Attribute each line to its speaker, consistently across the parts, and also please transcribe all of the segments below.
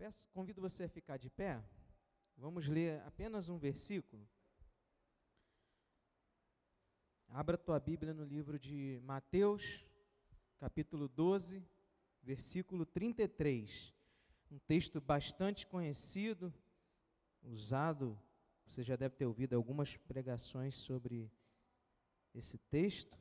Speaker 1: Peço, convido você a ficar de pé. Vamos ler apenas um versículo. Abra tua Bíblia no livro de Mateus, capítulo 12, versículo 33. Um texto bastante conhecido, usado, você já deve ter ouvido algumas pregações sobre esse texto.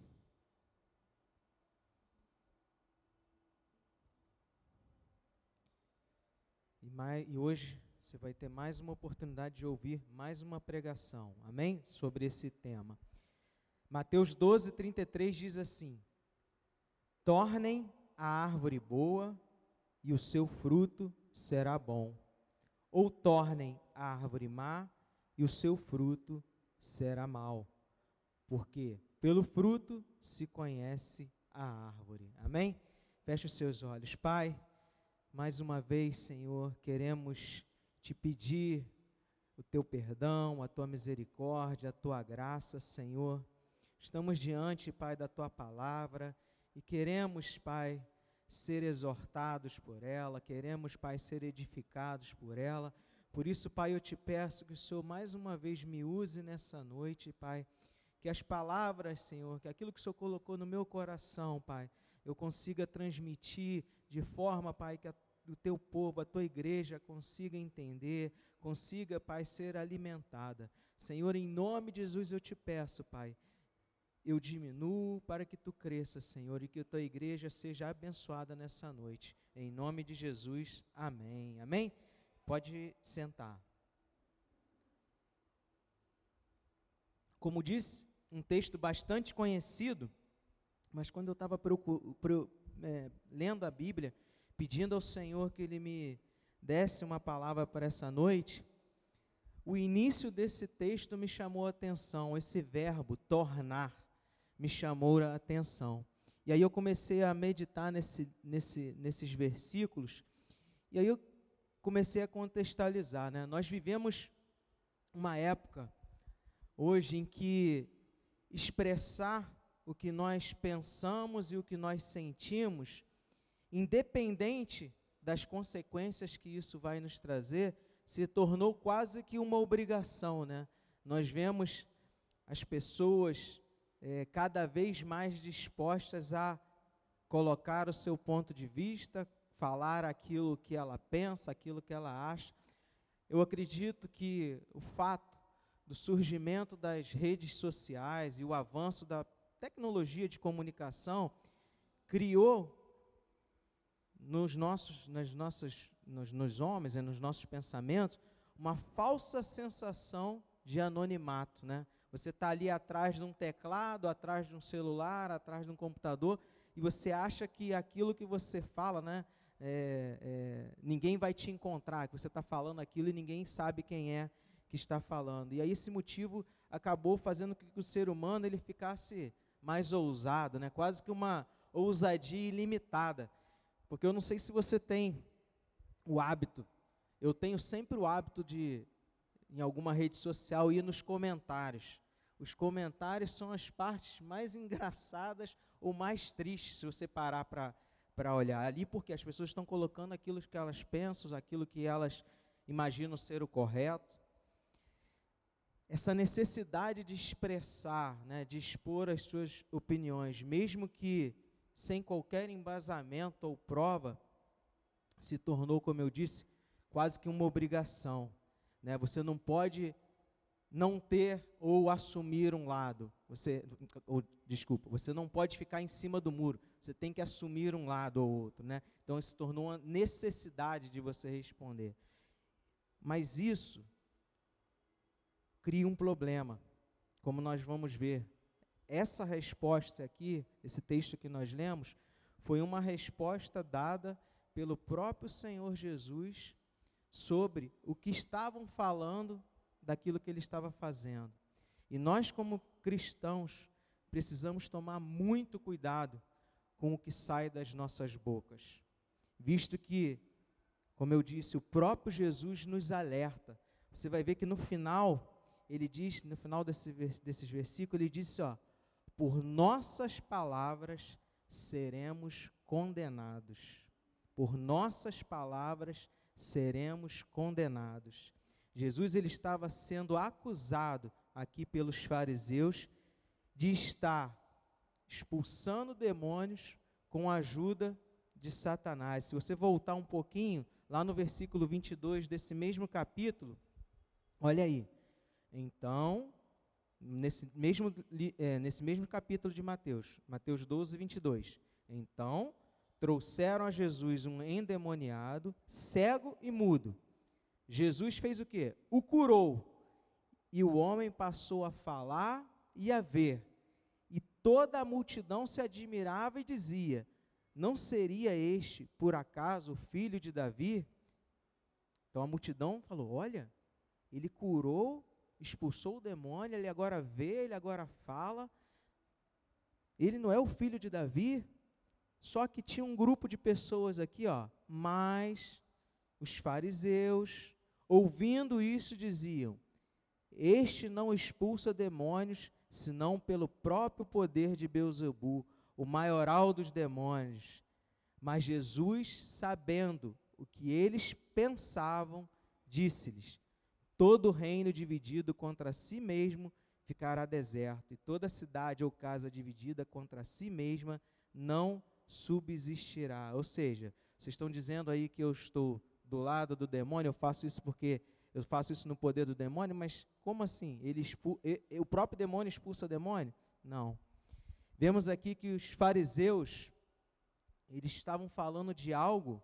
Speaker 1: E, mais, e hoje você vai ter mais uma oportunidade de ouvir mais uma pregação, amém? Sobre esse tema. Mateus 12, 33 diz assim: Tornem a árvore boa e o seu fruto será bom, ou tornem a árvore má e o seu fruto será mau, porque pelo fruto se conhece a árvore. Amém? Feche os seus olhos, Pai. Mais uma vez, Senhor, queremos te pedir o teu perdão, a tua misericórdia, a tua graça, Senhor. Estamos diante, Pai, da tua palavra e queremos, Pai, ser exortados por ela, queremos, Pai, ser edificados por ela. Por isso, Pai, eu te peço que o Senhor mais uma vez me use nessa noite, Pai. Que as palavras, Senhor, que aquilo que o Senhor colocou no meu coração, Pai, eu consiga transmitir de forma, Pai, que a, o teu povo, a tua igreja consiga entender, consiga, Pai, ser alimentada. Senhor, em nome de Jesus eu te peço, Pai, eu diminuo para que tu cresças, Senhor, e que a tua igreja seja abençoada nessa noite. Em nome de Jesus, amém. Amém? Pode sentar. Como disse, um texto bastante conhecido, mas quando eu estava é, lendo a Bíblia, pedindo ao Senhor que Ele me desse uma palavra para essa noite, o início desse texto me chamou a atenção, esse verbo, tornar me chamou a atenção. E aí eu comecei a meditar nesse, nesse, nesses versículos, e aí eu comecei a contextualizar. Né? Nós vivemos uma época hoje em que expressar o que nós pensamos e o que nós sentimos, independente das consequências que isso vai nos trazer, se tornou quase que uma obrigação, né? Nós vemos as pessoas é, cada vez mais dispostas a colocar o seu ponto de vista, falar aquilo que ela pensa, aquilo que ela acha. Eu acredito que o fato do surgimento das redes sociais e o avanço da tecnologia de comunicação criou nos nossos, nas nossas, nos, nos homens e nos nossos pensamentos uma falsa sensação de anonimato, né? Você está ali atrás de um teclado, atrás de um celular, atrás de um computador, e você acha que aquilo que você fala, né, é, é, ninguém vai te encontrar, que você está falando aquilo e ninguém sabe quem é que está falando. E aí esse motivo acabou fazendo com que o ser humano ele ficasse mais ousado, né, quase que uma ousadia ilimitada. Porque eu não sei se você tem o hábito, eu tenho sempre o hábito de em alguma rede social e nos comentários. Os comentários são as partes mais engraçadas ou mais tristes, se você parar para olhar ali, porque as pessoas estão colocando aquilo que elas pensam, aquilo que elas imaginam ser o correto. Essa necessidade de expressar, né, de expor as suas opiniões, mesmo que sem qualquer embasamento ou prova, se tornou, como eu disse, quase que uma obrigação. Né? Você não pode não ter ou assumir um lado. Você, ou, desculpa, você não pode ficar em cima do muro. Você tem que assumir um lado ou outro, né? Então se tornou uma necessidade de você responder. Mas isso cria um problema, como nós vamos ver. Essa resposta aqui, esse texto que nós lemos, foi uma resposta dada pelo próprio Senhor Jesus sobre o que estavam falando daquilo que ele estava fazendo. E nós, como cristãos, precisamos tomar muito cuidado com o que sai das nossas bocas, visto que, como eu disse, o próprio Jesus nos alerta. Você vai ver que no final, ele diz, no final desse, desses versículos, ele disse: ó, por nossas palavras seremos condenados. Por nossas palavras seremos condenados. Jesus ele estava sendo acusado aqui pelos fariseus de estar expulsando demônios com a ajuda de Satanás. Se você voltar um pouquinho, lá no versículo 22 desse mesmo capítulo, olha aí. Então, nesse mesmo, é, nesse mesmo capítulo de Mateus, Mateus 12, 22. Então, trouxeram a Jesus um endemoniado, cego e mudo. Jesus fez o quê? O curou. E o homem passou a falar e a ver. E toda a multidão se admirava e dizia: Não seria este, por acaso, o filho de Davi? Então a multidão falou: Olha, ele curou, expulsou o demônio, ele agora vê, ele agora fala. Ele não é o filho de Davi? Só que tinha um grupo de pessoas aqui, ó, mas os fariseus, ouvindo isso, diziam: Este não expulsa demônios, senão pelo próprio poder de Beuzebu, o maioral dos demônios. Mas Jesus, sabendo o que eles pensavam, disse-lhes: Todo reino dividido contra si mesmo ficará deserto, e toda cidade ou casa dividida contra si mesma não subsistirá. Ou seja, vocês estão dizendo aí que eu estou do lado do demônio, eu faço isso porque eu faço isso no poder do demônio, mas como assim? Ele expu o próprio demônio expulsa o demônio? Não. Vemos aqui que os fariseus eles estavam falando de algo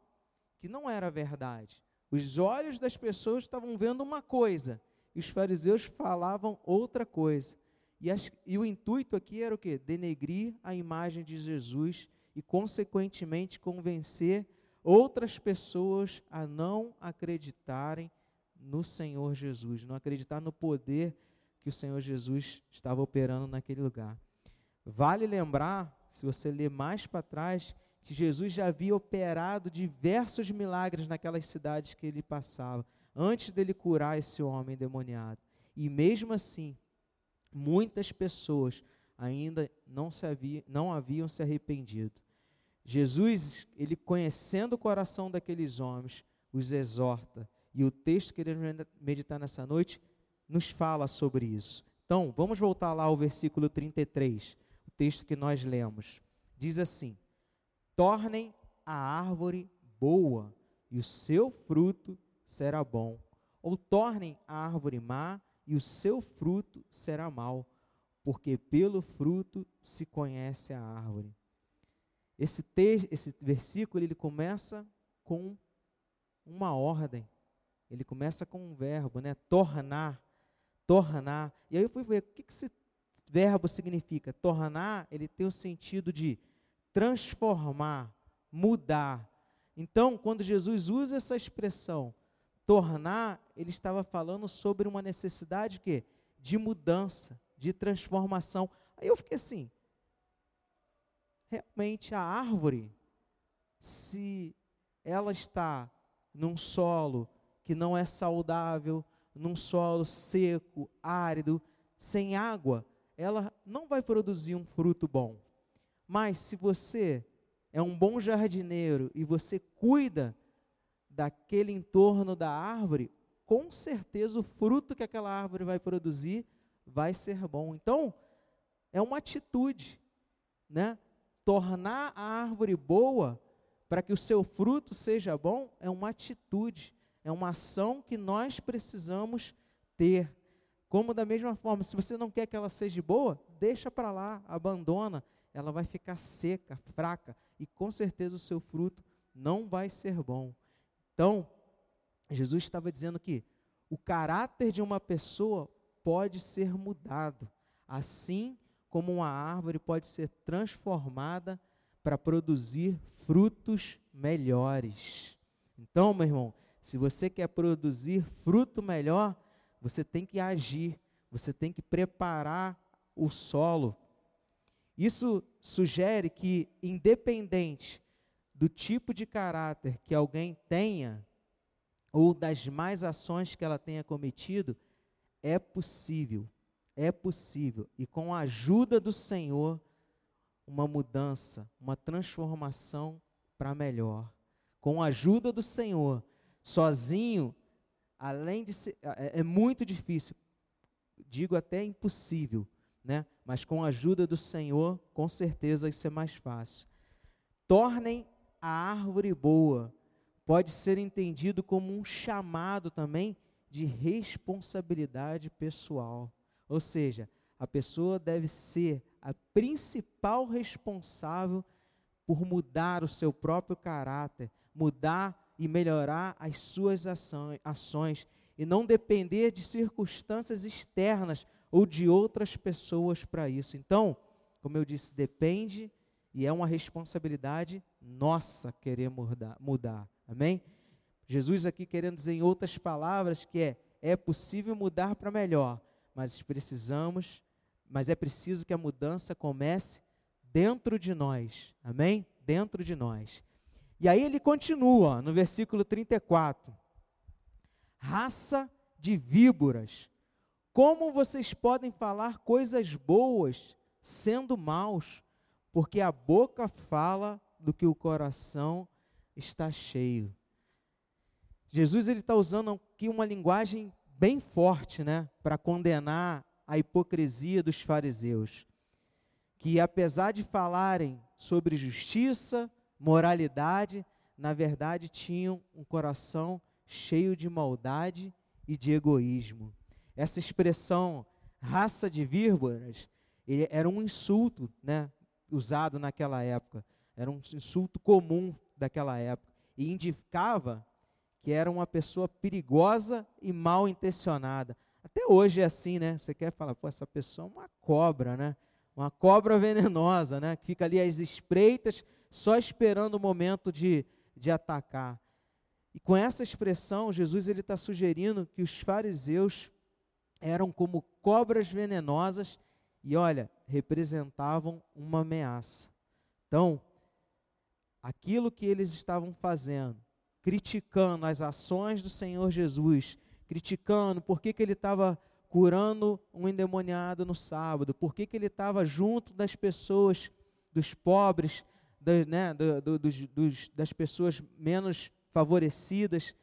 Speaker 1: que não era verdade. Os olhos das pessoas estavam vendo uma coisa, e os fariseus falavam outra coisa. E, as, e o intuito aqui era o quê? Denegrir a imagem de Jesus e, consequentemente, convencer outras pessoas a não acreditarem no Senhor Jesus, não acreditar no poder que o Senhor Jesus estava operando naquele lugar. Vale lembrar, se você ler mais para trás, que Jesus já havia operado diversos milagres naquelas cidades que ele passava, antes dele curar esse homem demoniado. E mesmo assim, muitas pessoas ainda não, se havia, não haviam se arrependido. Jesus, ele conhecendo o coração daqueles homens, os exorta. E o texto que queremos meditar nessa noite nos fala sobre isso. Então, vamos voltar lá ao versículo 33, o texto que nós lemos. Diz assim: Tornem a árvore boa, e o seu fruto será bom. Ou tornem a árvore má, e o seu fruto será mau, porque pelo fruto se conhece a árvore. Esse, esse versículo ele começa com uma ordem. Ele começa com um verbo, né? Tornar, tornar. E aí eu fui ver o que, que esse verbo significa. Tornar, ele tem o sentido de transformar, mudar. Então, quando Jesus usa essa expressão, tornar, ele estava falando sobre uma necessidade que de mudança, de transformação. Aí eu fiquei assim, realmente a árvore, se ela está num solo que não é saudável, num solo seco, árido, sem água, ela não vai produzir um fruto bom. Mas se você é um bom jardineiro e você cuida daquele entorno da árvore, com certeza o fruto que aquela árvore vai produzir vai ser bom. Então, é uma atitude, né? tornar a árvore boa para que o seu fruto seja bom é uma atitude, é uma ação que nós precisamos ter. Como da mesma forma, se você não quer que ela seja boa, deixa para lá, abandona, ela vai ficar seca, fraca e com certeza o seu fruto não vai ser bom. Então, Jesus estava dizendo que o caráter de uma pessoa pode ser mudado, assim como uma árvore pode ser transformada para produzir frutos melhores. Então, meu irmão, se você quer produzir fruto melhor, você tem que agir, você tem que preparar o solo. Isso sugere que, independente do tipo de caráter que alguém tenha, ou das mais ações que ela tenha cometido, é possível é possível e com a ajuda do Senhor, uma mudança, uma transformação para melhor. Com a ajuda do Senhor, Sozinho, além de ser, é, é muito difícil, digo até impossível, né? Mas com a ajuda do Senhor, com certeza isso é mais fácil. Tornem a árvore boa. Pode ser entendido como um chamado também de responsabilidade pessoal. Ou seja, a pessoa deve ser a principal responsável por mudar o seu próprio caráter, mudar e melhorar as suas ações e não depender de circunstâncias externas ou de outras pessoas para isso. Então, como eu disse, depende e é uma responsabilidade nossa querer mudar. mudar. Amém? Jesus aqui querendo dizer em outras palavras que é é possível mudar para melhor, mas precisamos, mas é preciso que a mudança comece dentro de nós. Amém? Dentro de nós. E aí ele continua no versículo 34. Raça de víboras, como vocês podem falar coisas boas sendo maus? Porque a boca fala do que o coração está cheio. Jesus ele está usando aqui uma linguagem bem forte, né, para condenar a hipocrisia dos fariseus, que apesar de falarem sobre justiça, moralidade, na verdade tinham um coração cheio de maldade e de egoísmo. Essa expressão raça de víboras era um insulto, né, usado naquela época. Era um insulto comum daquela época e indicava que era uma pessoa perigosa e mal intencionada. Até hoje é assim, né? Você quer falar, pô, essa pessoa é uma cobra, né? Uma cobra venenosa, né? Que fica ali às espreitas, só esperando o momento de, de atacar. E com essa expressão, Jesus ele está sugerindo que os fariseus eram como cobras venenosas e, olha, representavam uma ameaça. Então, aquilo que eles estavam fazendo, criticando as ações do Senhor Jesus, criticando por que, que ele estava curando um endemoniado no sábado, por que, que ele estava junto das pessoas, dos pobres, das, né, do, do, dos, dos, das pessoas menos favorecidas,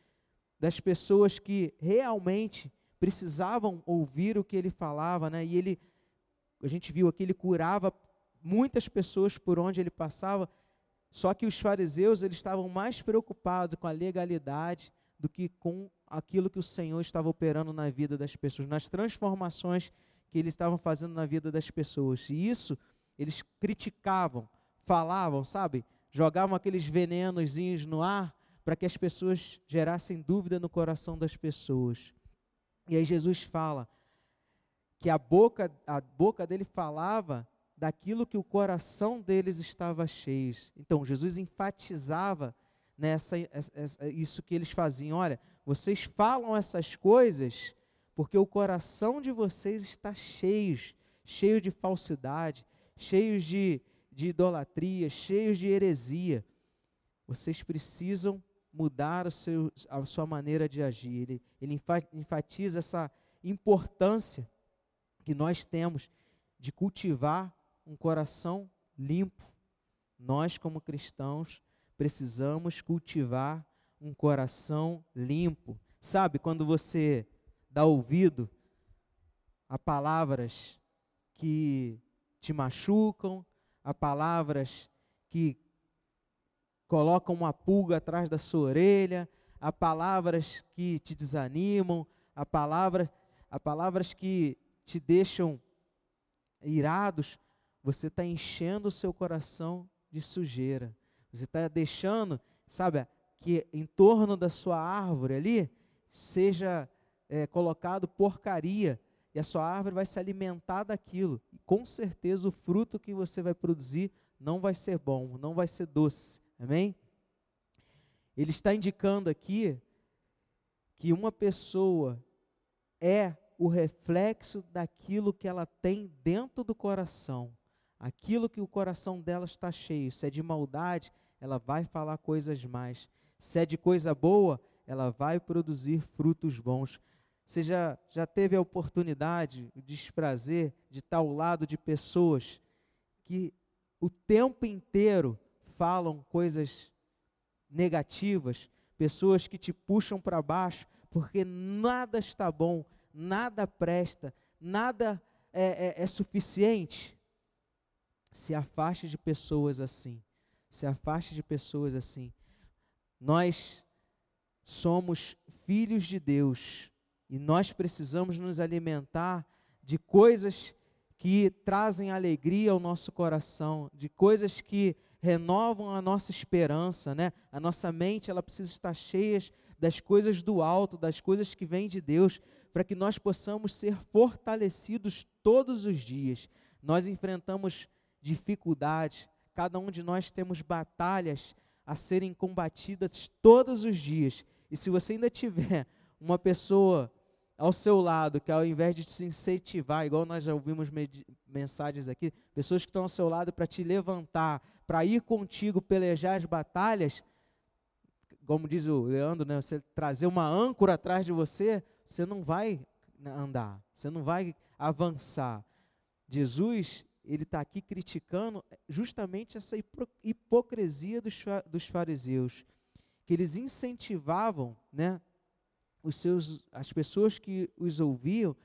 Speaker 1: das pessoas que realmente precisavam ouvir o que ele falava, né? E ele, a gente viu aqui, ele curava muitas pessoas por onde ele passava. Só que os fariseus eles estavam mais preocupados com a legalidade do que com aquilo que o Senhor estava operando na vida das pessoas, nas transformações que eles estavam fazendo na vida das pessoas. E isso eles criticavam, falavam, sabe? Jogavam aqueles venenozinhos no ar para que as pessoas gerassem dúvida no coração das pessoas. E aí Jesus fala que a boca, a boca dele falava daquilo que o coração deles estava cheio. Então, Jesus enfatizava nessa isso que eles faziam. Olha, vocês falam essas coisas porque o coração de vocês está cheio, cheio de falsidade, cheio de, de idolatria, cheio de heresia. Vocês precisam mudar o seu, a sua maneira de agir. Ele, ele enfatiza essa importância que nós temos de cultivar um coração limpo. Nós, como cristãos, precisamos cultivar um coração limpo. Sabe, quando você dá ouvido a palavras que te machucam, a palavras que colocam uma pulga atrás da sua orelha, a palavras que te desanimam, a palavra, a palavras que te deixam irados, você está enchendo o seu coração de sujeira. Você está deixando, sabe, que em torno da sua árvore ali seja é, colocado porcaria e a sua árvore vai se alimentar daquilo. E com certeza o fruto que você vai produzir não vai ser bom, não vai ser doce. Amém? Ele está indicando aqui que uma pessoa é o reflexo daquilo que ela tem dentro do coração. Aquilo que o coração dela está cheio. Se é de maldade, ela vai falar coisas mais. Se é de coisa boa, ela vai produzir frutos bons. Você já, já teve a oportunidade, o desprazer de estar ao lado de pessoas que o tempo inteiro falam coisas negativas, pessoas que te puxam para baixo, porque nada está bom, nada presta, nada é, é, é suficiente. Se afaste de pessoas assim. Se afaste de pessoas assim. Nós somos filhos de Deus e nós precisamos nos alimentar de coisas que trazem alegria ao nosso coração, de coisas que renovam a nossa esperança, né? A nossa mente, ela precisa estar cheia das coisas do alto, das coisas que vêm de Deus, para que nós possamos ser fortalecidos todos os dias. Nós enfrentamos dificuldades, cada um de nós temos batalhas a serem combatidas todos os dias. E se você ainda tiver uma pessoa ao seu lado, que ao invés de te incentivar, igual nós já ouvimos mensagens aqui, pessoas que estão ao seu lado para te levantar, para ir contigo pelejar as batalhas, como diz o Leandro, né, você trazer uma âncora atrás de você, você não vai andar, você não vai avançar. Jesus, ele está aqui criticando justamente essa hipocrisia dos, dos fariseus, que eles incentivavam, né, os seus, as pessoas que os ouviam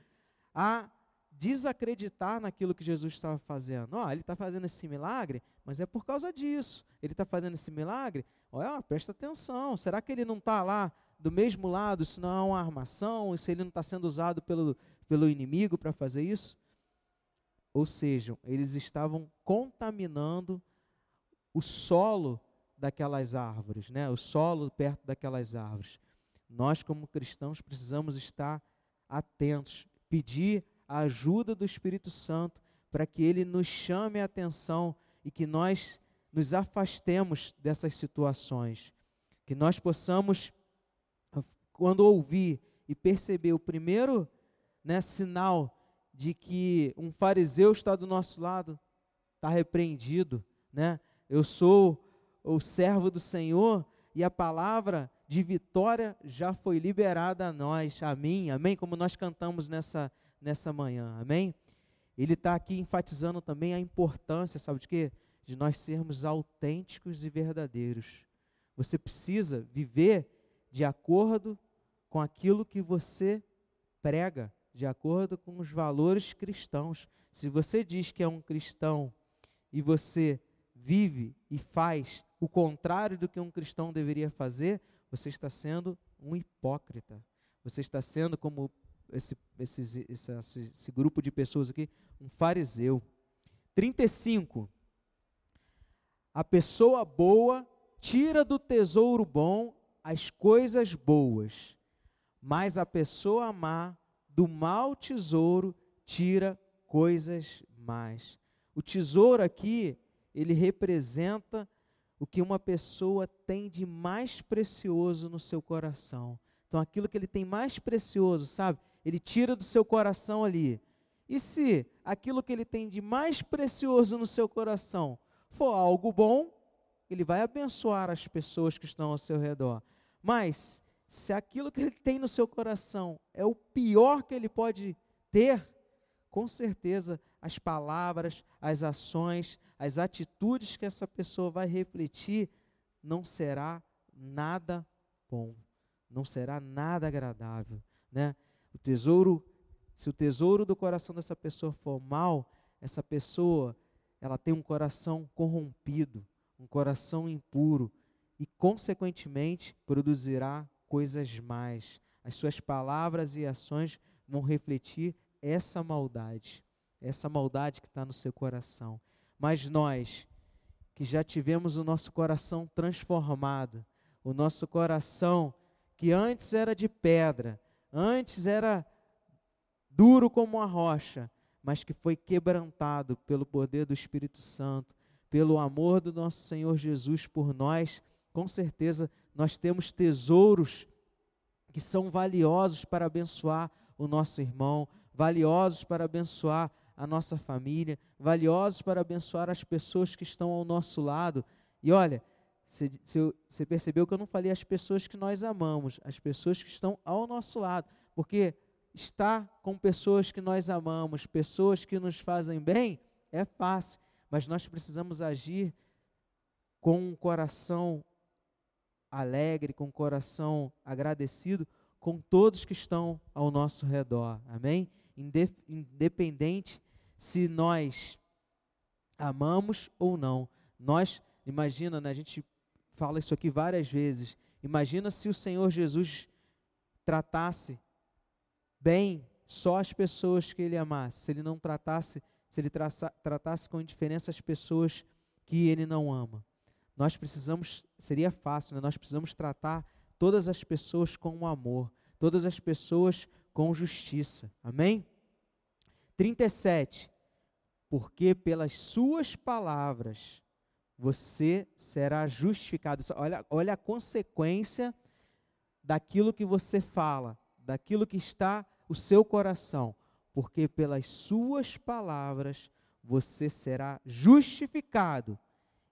Speaker 1: a desacreditar naquilo que Jesus estava fazendo. Oh, ele está fazendo esse milagre, mas é por causa disso. Ele está fazendo esse milagre, olha, presta atenção. Será que ele não está lá do mesmo lado, se não é uma armação, se ele não está sendo usado pelo, pelo inimigo para fazer isso? Ou seja, eles estavam contaminando o solo daquelas árvores, né? o solo perto daquelas árvores. Nós, como cristãos, precisamos estar atentos, pedir a ajuda do Espírito Santo para que ele nos chame a atenção e que nós nos afastemos dessas situações. Que nós possamos, quando ouvir e perceber o primeiro né, sinal de que um fariseu está do nosso lado, está repreendido, né? Eu sou o servo do Senhor e a palavra de vitória já foi liberada a nós, a mim, amém? Como nós cantamos nessa, nessa manhã, amém? Ele está aqui enfatizando também a importância, sabe de quê? De nós sermos autênticos e verdadeiros. Você precisa viver de acordo com aquilo que você prega, de acordo com os valores cristãos. Se você diz que é um cristão e você vive e faz o contrário do que um cristão deveria fazer, você está sendo um hipócrita. Você está sendo, como esse, esse, esse, esse grupo de pessoas aqui, um fariseu. 35. A pessoa boa tira do tesouro bom as coisas boas, mas a pessoa má do mau tesouro tira coisas más. O tesouro aqui, ele representa o que uma pessoa tem de mais precioso no seu coração. Então, aquilo que ele tem mais precioso, sabe? Ele tira do seu coração ali. E se aquilo que ele tem de mais precioso no seu coração for algo bom, ele vai abençoar as pessoas que estão ao seu redor. Mas, se aquilo que ele tem no seu coração é o pior que ele pode ter, com certeza as palavras, as ações, as atitudes que essa pessoa vai refletir não será nada bom, não será nada agradável, né? O tesouro, se o tesouro do coração dessa pessoa for mal, essa pessoa, ela tem um coração corrompido, um coração impuro e consequentemente produzirá coisas mais. As suas palavras e ações vão refletir essa maldade essa maldade que está no seu coração. Mas nós, que já tivemos o nosso coração transformado, o nosso coração que antes era de pedra, antes era duro como uma rocha, mas que foi quebrantado pelo poder do Espírito Santo, pelo amor do nosso Senhor Jesus por nós, com certeza nós temos tesouros que são valiosos para abençoar o nosso irmão, valiosos para abençoar a nossa família, valiosos para abençoar as pessoas que estão ao nosso lado. E olha, você percebeu que eu não falei as pessoas que nós amamos, as pessoas que estão ao nosso lado, porque estar com pessoas que nós amamos, pessoas que nos fazem bem, é fácil, mas nós precisamos agir com um coração alegre, com o coração agradecido com todos que estão ao nosso redor. Amém? Independente se nós amamos ou não. Nós, imagina, né, a gente fala isso aqui várias vezes. Imagina se o Senhor Jesus tratasse bem só as pessoas que ele amasse, se ele não tratasse, se ele traça, tratasse com indiferença as pessoas que ele não ama. Nós precisamos, seria fácil, né? nós precisamos tratar todas as pessoas com amor, todas as pessoas com justiça. Amém? 37. Porque pelas suas palavras você será justificado. Olha, olha a consequência daquilo que você fala, daquilo que está o seu coração. Porque pelas suas palavras você será justificado,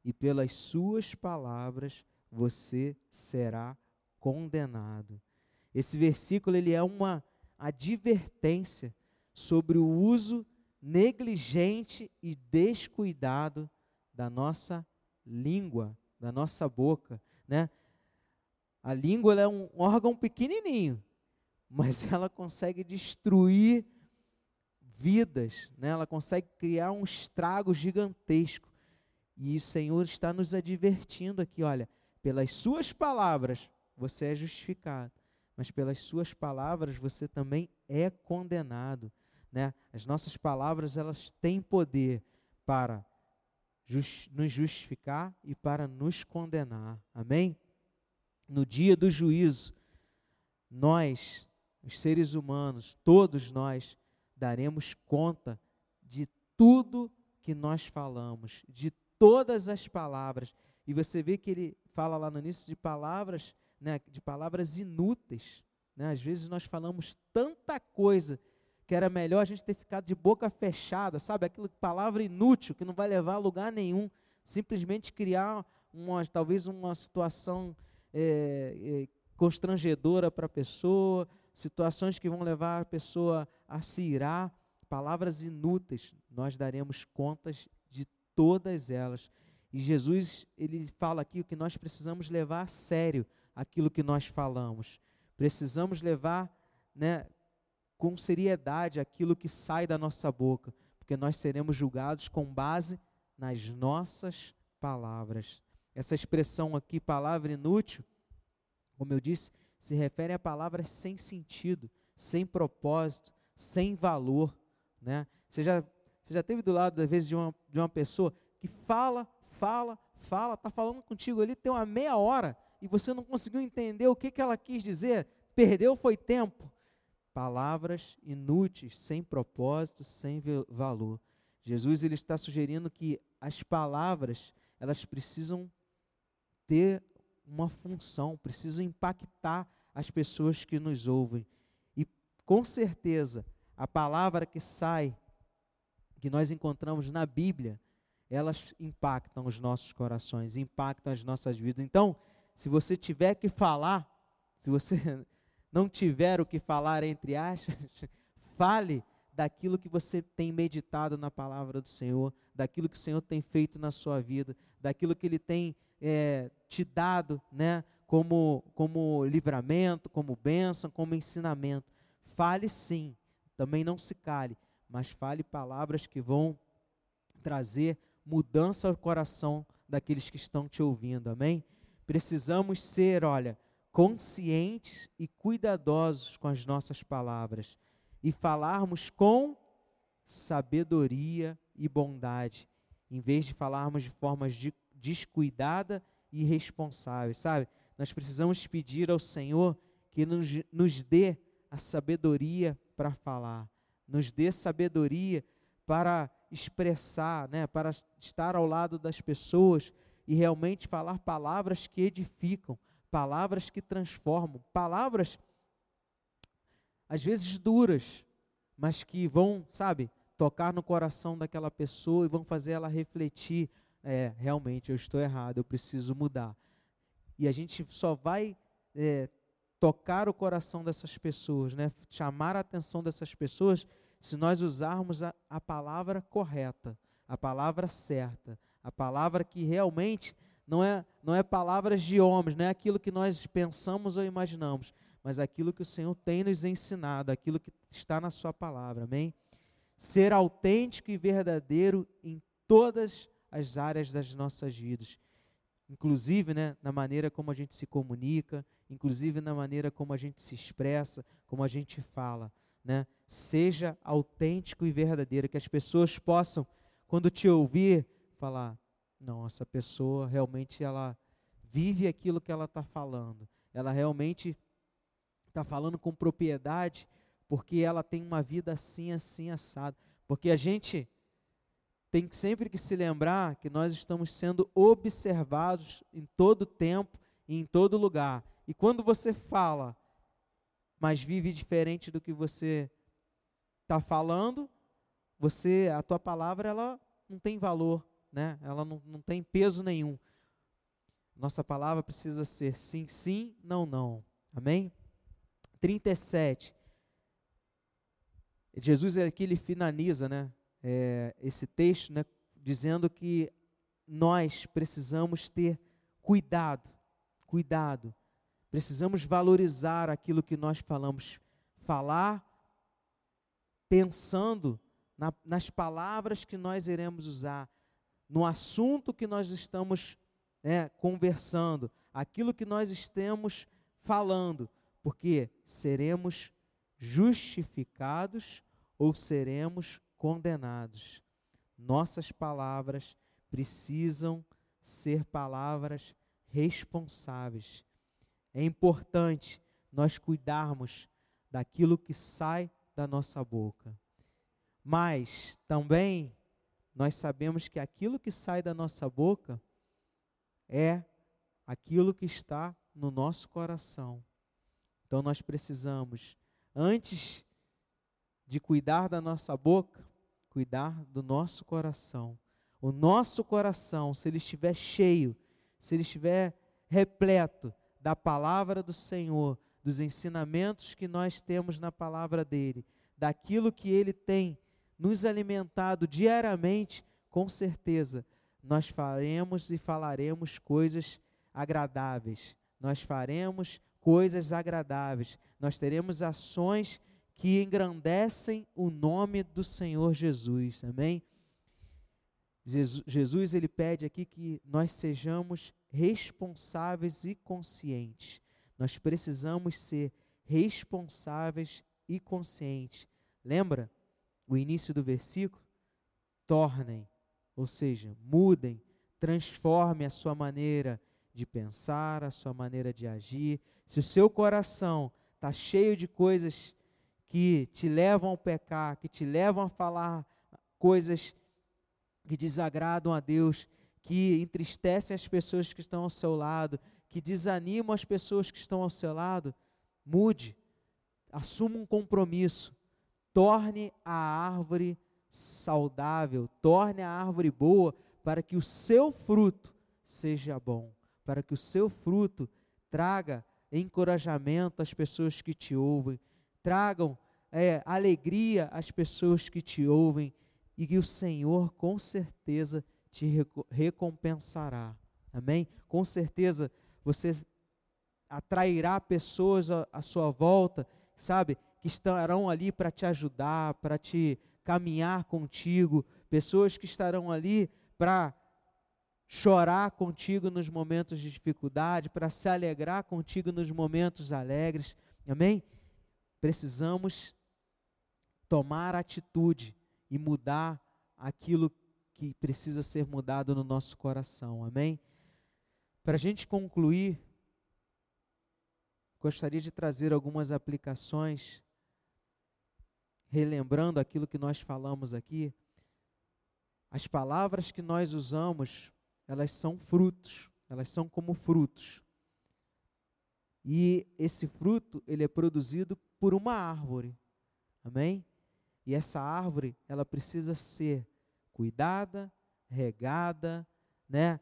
Speaker 1: e pelas suas palavras você será condenado. Esse versículo ele é uma advertência sobre o uso negligente e descuidado da nossa língua, da nossa boca, né? A língua é um órgão pequenininho, mas ela consegue destruir vidas, né? Ela consegue criar um estrago gigantesco. E o Senhor está nos advertindo aqui, olha, pelas suas palavras você é justificado, mas pelas suas palavras você também é condenado, né? As nossas palavras elas têm poder para just, nos justificar e para nos condenar. Amém? No dia do juízo, nós, os seres humanos, todos nós daremos conta de tudo que nós falamos, de todas as palavras. E você vê que ele fala lá no início de palavras né, de palavras inúteis. Né? Às vezes nós falamos tanta coisa que era melhor a gente ter ficado de boca fechada, sabe? Aquilo palavra inútil que não vai levar a lugar nenhum, simplesmente criar uma, talvez uma situação é, é, constrangedora para a pessoa, situações que vão levar a pessoa a se irar, palavras inúteis. Nós daremos contas de todas elas. E Jesus, ele fala aqui o que nós precisamos levar a sério aquilo que nós falamos. Precisamos levar né, com seriedade aquilo que sai da nossa boca, porque nós seremos julgados com base nas nossas palavras. Essa expressão aqui, palavra inútil, como eu disse, se refere a palavras sem sentido, sem propósito, sem valor. Né? Você, já, você já teve do lado, às vezes, de uma, de uma pessoa que fala, fala, fala, está falando contigo ali, tem uma meia hora, e você não conseguiu entender o que, que ela quis dizer, perdeu foi tempo. Palavras inúteis, sem propósito, sem valor. Jesus ele está sugerindo que as palavras, elas precisam ter uma função, precisam impactar as pessoas que nos ouvem. E com certeza, a palavra que sai, que nós encontramos na Bíblia, elas impactam os nossos corações, impactam as nossas vidas. Então, se você tiver que falar, se você não tiver o que falar entre aspas, fale daquilo que você tem meditado na palavra do Senhor, daquilo que o Senhor tem feito na sua vida, daquilo que Ele tem é, te dado, né, como, como livramento, como bênção, como ensinamento. Fale sim, também não se cale, mas fale palavras que vão trazer mudança ao coração daqueles que estão te ouvindo, amém? Precisamos ser, olha, conscientes e cuidadosos com as nossas palavras e falarmos com sabedoria e bondade, em vez de falarmos de forma de, descuidada e irresponsável, sabe? Nós precisamos pedir ao Senhor que nos, nos dê a sabedoria para falar, nos dê sabedoria para expressar, né, para estar ao lado das pessoas e realmente falar palavras que edificam, palavras que transformam, palavras às vezes duras, mas que vão, sabe, tocar no coração daquela pessoa e vão fazer ela refletir: é, realmente eu estou errado, eu preciso mudar. E a gente só vai é, tocar o coração dessas pessoas, né, chamar a atenção dessas pessoas, se nós usarmos a, a palavra correta, a palavra certa, a palavra que realmente não é, não é palavras de homens, não é aquilo que nós pensamos ou imaginamos, mas aquilo que o Senhor tem nos ensinado, aquilo que está na Sua palavra, amém? Ser autêntico e verdadeiro em todas as áreas das nossas vidas, inclusive né, na maneira como a gente se comunica, inclusive na maneira como a gente se expressa, como a gente fala. Né? Seja autêntico e verdadeiro, que as pessoas possam, quando te ouvir, falar: não, essa pessoa realmente ela vive aquilo que ela está falando. Ela realmente está falando com propriedade porque ela tem uma vida assim, assim, assado. Porque a gente tem sempre que se lembrar que nós estamos sendo observados em todo tempo e em todo lugar. E quando você fala, mas vive diferente do que você está falando, você, a tua palavra, ela não tem valor né? Ela não, não tem peso nenhum. Nossa palavra precisa ser sim, sim, não, não. Amém? 37. Jesus aqui ele finaliza, né, é, esse texto, né, dizendo que nós precisamos ter cuidado, cuidado. Precisamos valorizar aquilo que nós falamos, falar pensando na, nas palavras que nós iremos usar, no assunto que nós estamos né, conversando, aquilo que nós estamos falando, porque seremos justificados ou seremos condenados. Nossas palavras precisam ser palavras responsáveis. É importante nós cuidarmos daquilo que sai da nossa boca. Mas também nós sabemos que aquilo que sai da nossa boca é aquilo que está no nosso coração. Então nós precisamos, antes de cuidar da nossa boca, cuidar do nosso coração. O nosso coração, se ele estiver cheio, se ele estiver repleto da palavra do Senhor, dos ensinamentos que nós temos na palavra dele, daquilo que ele tem nos alimentado diariamente, com certeza nós faremos e falaremos coisas agradáveis. Nós faremos coisas agradáveis. Nós teremos ações que engrandecem o nome do Senhor Jesus. Amém? Jesus ele pede aqui que nós sejamos responsáveis e conscientes. Nós precisamos ser responsáveis e conscientes. Lembra? O início do versículo, tornem, ou seja, mudem, transformem a sua maneira de pensar, a sua maneira de agir. Se o seu coração está cheio de coisas que te levam ao pecar, que te levam a falar coisas que desagradam a Deus, que entristecem as pessoas que estão ao seu lado, que desanimam as pessoas que estão ao seu lado, mude, assuma um compromisso torne a árvore saudável, torne a árvore boa, para que o seu fruto seja bom, para que o seu fruto traga encorajamento às pessoas que te ouvem, tragam é, alegria às pessoas que te ouvem e que o Senhor com certeza te recompensará. Amém? Com certeza você atrairá pessoas à, à sua volta, sabe? Que estarão ali para te ajudar, para te caminhar contigo, pessoas que estarão ali para chorar contigo nos momentos de dificuldade, para se alegrar contigo nos momentos alegres. Amém? Precisamos tomar atitude e mudar aquilo que precisa ser mudado no nosso coração. Amém? Para a gente concluir, gostaria de trazer algumas aplicações relembrando aquilo que nós falamos aqui, as palavras que nós usamos, elas são frutos, elas são como frutos. E esse fruto, ele é produzido por uma árvore. Amém? E essa árvore, ela precisa ser cuidada, regada, né?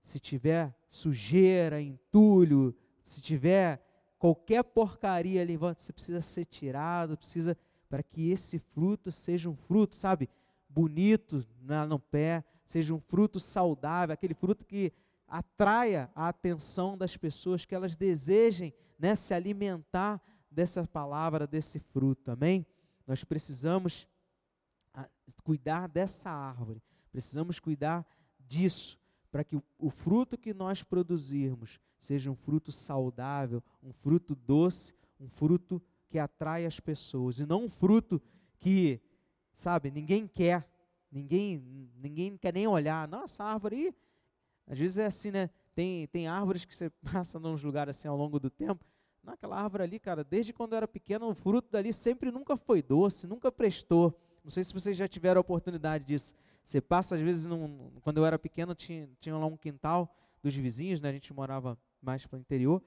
Speaker 1: Se tiver sujeira, entulho, se tiver qualquer porcaria ali em volta, você precisa ser tirado, precisa para que esse fruto seja um fruto, sabe, bonito na, no pé, seja um fruto saudável, aquele fruto que atraia a atenção das pessoas, que elas desejem né, se alimentar dessa palavra, desse fruto, amém? Nós precisamos ah, cuidar dessa árvore, precisamos cuidar disso, para que o, o fruto que nós produzirmos seja um fruto saudável, um fruto doce, um fruto que atrai as pessoas, e não um fruto que, sabe, ninguém quer, ninguém, ninguém quer nem olhar. Nossa, árvore, às vezes é assim, né? Tem, tem árvores que você passa nos lugares assim ao longo do tempo. Naquela árvore ali, cara, desde quando eu era pequeno, o fruto dali sempre nunca foi doce, nunca prestou. Não sei se vocês já tiveram a oportunidade disso. Você passa, às vezes, num, quando eu era pequeno, tinha, tinha lá um quintal dos vizinhos, né? A gente morava mais para o interior.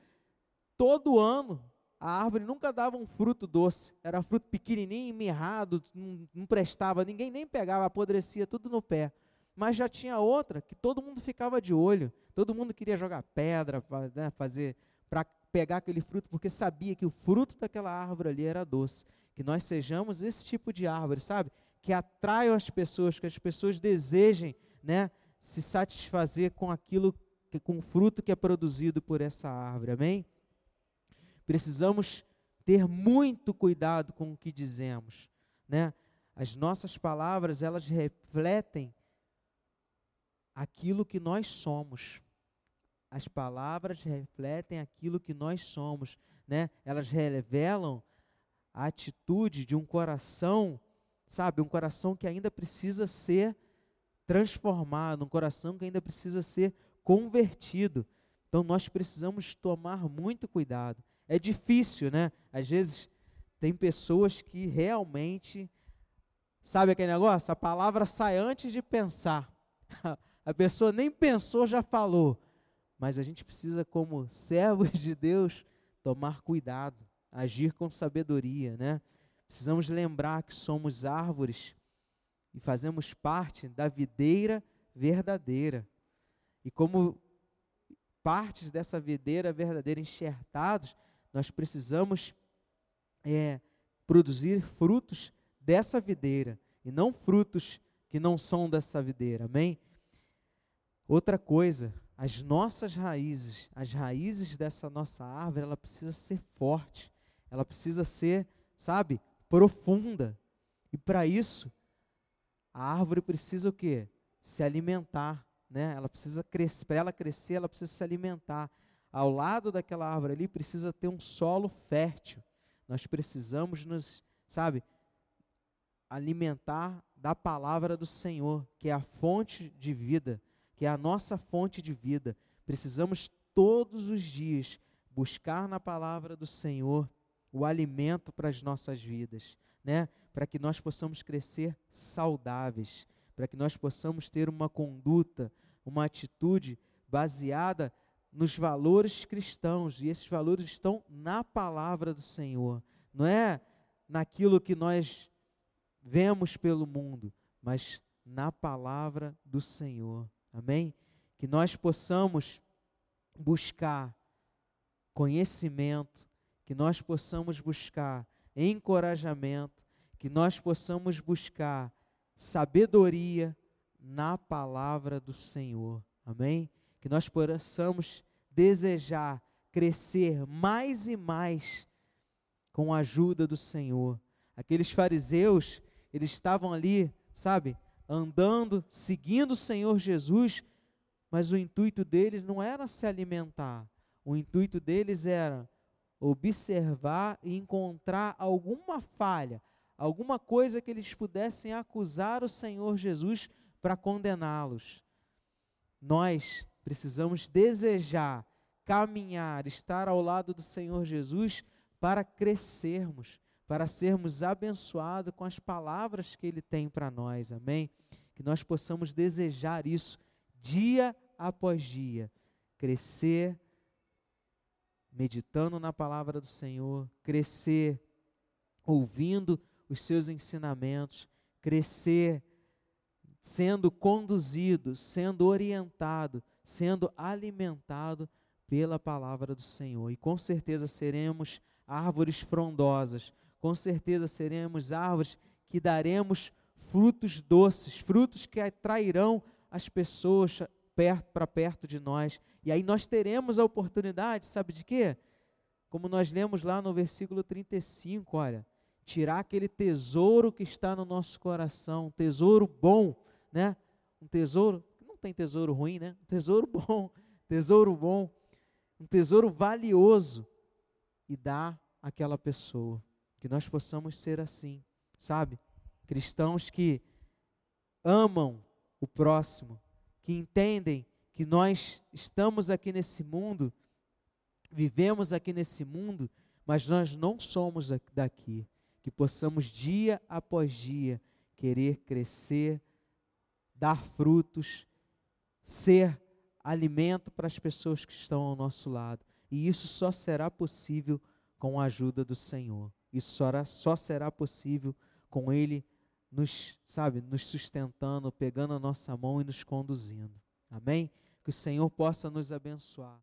Speaker 1: Todo ano, a árvore nunca dava um fruto doce. Era fruto pequenininho, mirrado, não, não prestava. Ninguém nem pegava, apodrecia tudo no pé. Mas já tinha outra que todo mundo ficava de olho. Todo mundo queria jogar pedra, né, fazer para pegar aquele fruto, porque sabia que o fruto daquela árvore ali era doce. Que nós sejamos esse tipo de árvore, sabe? Que atraiam as pessoas, que as pessoas desejem, né, se satisfazer com aquilo, com o fruto que é produzido por essa árvore. Amém? Precisamos ter muito cuidado com o que dizemos, né? As nossas palavras, elas refletem aquilo que nós somos. As palavras refletem aquilo que nós somos, né? Elas revelam a atitude de um coração, sabe, um coração que ainda precisa ser transformado, um coração que ainda precisa ser convertido. Então nós precisamos tomar muito cuidado. É difícil, né? Às vezes tem pessoas que realmente sabe aquele negócio? A palavra sai antes de pensar. A pessoa nem pensou, já falou. Mas a gente precisa, como servos de Deus, tomar cuidado, agir com sabedoria, né? Precisamos lembrar que somos árvores e fazemos parte da videira verdadeira. E como partes dessa videira verdadeira enxertados, nós precisamos é, produzir frutos dessa videira e não frutos que não são dessa videira, amém? Outra coisa, as nossas raízes, as raízes dessa nossa árvore, ela precisa ser forte, ela precisa ser, sabe, profunda. E para isso, a árvore precisa o quê? Se alimentar, né? Ela precisa crescer, para ela crescer, ela precisa se alimentar. Ao lado daquela árvore ali precisa ter um solo fértil. Nós precisamos nos, sabe, alimentar da palavra do Senhor, que é a fonte de vida que é a nossa fonte de vida. Precisamos todos os dias buscar na palavra do Senhor o alimento para as nossas vidas, né? Para que nós possamos crescer saudáveis, para que nós possamos ter uma conduta, uma atitude baseada nos valores cristãos, e esses valores estão na palavra do Senhor, não é naquilo que nós vemos pelo mundo, mas na palavra do Senhor. Amém? Que nós possamos buscar conhecimento, que nós possamos buscar encorajamento, que nós possamos buscar sabedoria na palavra do Senhor. Amém? Que nós possamos desejar crescer mais e mais com a ajuda do Senhor. Aqueles fariseus, eles estavam ali, sabe, andando, seguindo o Senhor Jesus, mas o intuito deles não era se alimentar, o intuito deles era observar e encontrar alguma falha, alguma coisa que eles pudessem acusar o Senhor Jesus para condená-los. Nós precisamos desejar, caminhar, estar ao lado do Senhor Jesus para crescermos, para sermos abençoados com as palavras que Ele tem para nós, amém? Que nós possamos desejar isso dia após dia, crescer meditando na palavra do Senhor, crescer ouvindo os seus ensinamentos, crescer sendo conduzido, sendo orientado, sendo alimentado pela palavra do Senhor. E com certeza seremos árvores frondosas, com certeza seremos árvores que daremos frutos doces, frutos que atrairão as pessoas para perto de nós. E aí nós teremos a oportunidade, sabe de quê? Como nós lemos lá no versículo 35, olha, tirar aquele tesouro que está no nosso coração, um tesouro bom, né? Um tesouro, tem tesouro ruim, né? Tesouro bom, tesouro bom, um tesouro valioso e dar àquela pessoa. Que nós possamos ser assim, sabe? Cristãos que amam o próximo, que entendem que nós estamos aqui nesse mundo, vivemos aqui nesse mundo, mas nós não somos daqui. Que possamos dia após dia querer crescer, dar frutos, ser alimento para as pessoas que estão ao nosso lado. E isso só será possível com a ajuda do Senhor. Isso só, será possível com Ele nos, sabe, nos sustentando, pegando a nossa mão e nos conduzindo. Amém? Que o Senhor possa nos abençoar.